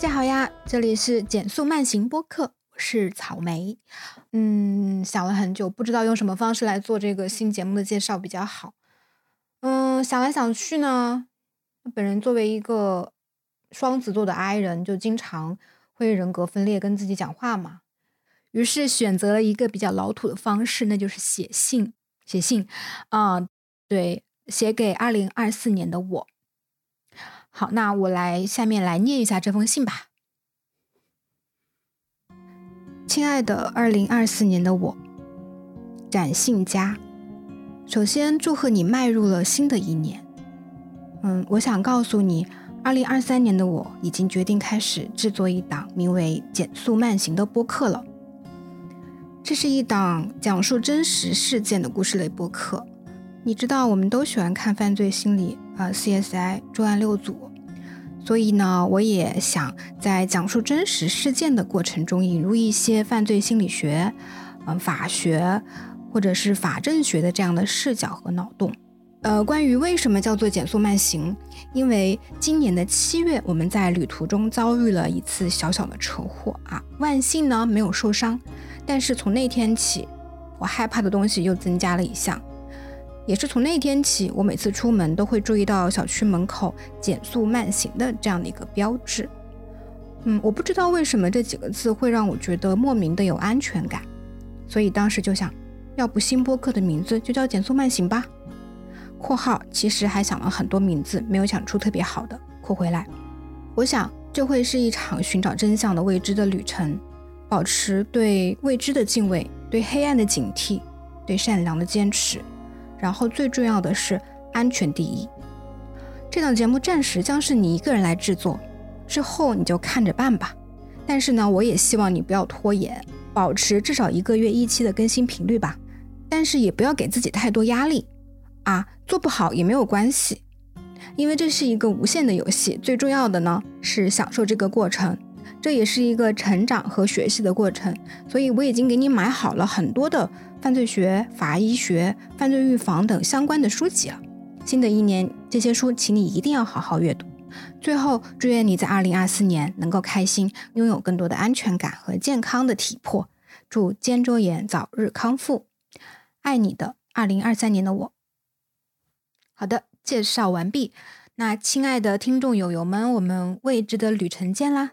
大家好呀，这里是减速慢行播客，我是草莓。嗯，想了很久，不知道用什么方式来做这个新节目的介绍比较好。嗯，想来想去呢，本人作为一个双子座的 I 人，就经常会人格分裂，跟自己讲话嘛。于是选择了一个比较老土的方式，那就是写信。写信啊，对，写给二零二四年的我。好，那我来下面来念一下这封信吧。亲爱的二零二四年的我，展信佳，首先祝贺你迈入了新的一年。嗯，我想告诉你，二零二三年的我已经决定开始制作一档名为《减速慢行》的播客了。这是一档讲述真实事件的故事类播客。你知道，我们都喜欢看犯罪心理啊，CSI 重案六组，所以呢，我也想在讲述真实事件的过程中引入一些犯罪心理学、嗯法学或者是法政学的这样的视角和脑洞。呃，关于为什么叫做减速慢行，因为今年的七月，我们在旅途中遭遇了一次小小的车祸啊，万幸呢没有受伤，但是从那天起，我害怕的东西又增加了一项。也是从那天起，我每次出门都会注意到小区门口减速慢行的这样的一个标志。嗯，我不知道为什么这几个字会让我觉得莫名的有安全感，所以当时就想，要不新播客的名字就叫减速慢行吧。（括号其实还想了很多名字，没有想出特别好的。）括回来，我想这会是一场寻找真相的未知的旅程，保持对未知的敬畏，对黑暗的警惕，对善良的坚持。然后最重要的是安全第一。这档节目暂时将是你一个人来制作，之后你就看着办吧。但是呢，我也希望你不要拖延，保持至少一个月一期的更新频率吧。但是也不要给自己太多压力啊，做不好也没有关系，因为这是一个无限的游戏。最重要的呢是享受这个过程，这也是一个成长和学习的过程。所以我已经给你买好了很多的。犯罪学、法医学、犯罪预防等相关的书籍了。新的一年，这些书，请你一定要好好阅读。最后，祝愿你在二零二四年能够开心，拥有更多的安全感和健康的体魄。祝肩周炎早日康复。爱你的二零二三年的我。好的，介绍完毕。那亲爱的听众友友们，我们未知的旅程见啦！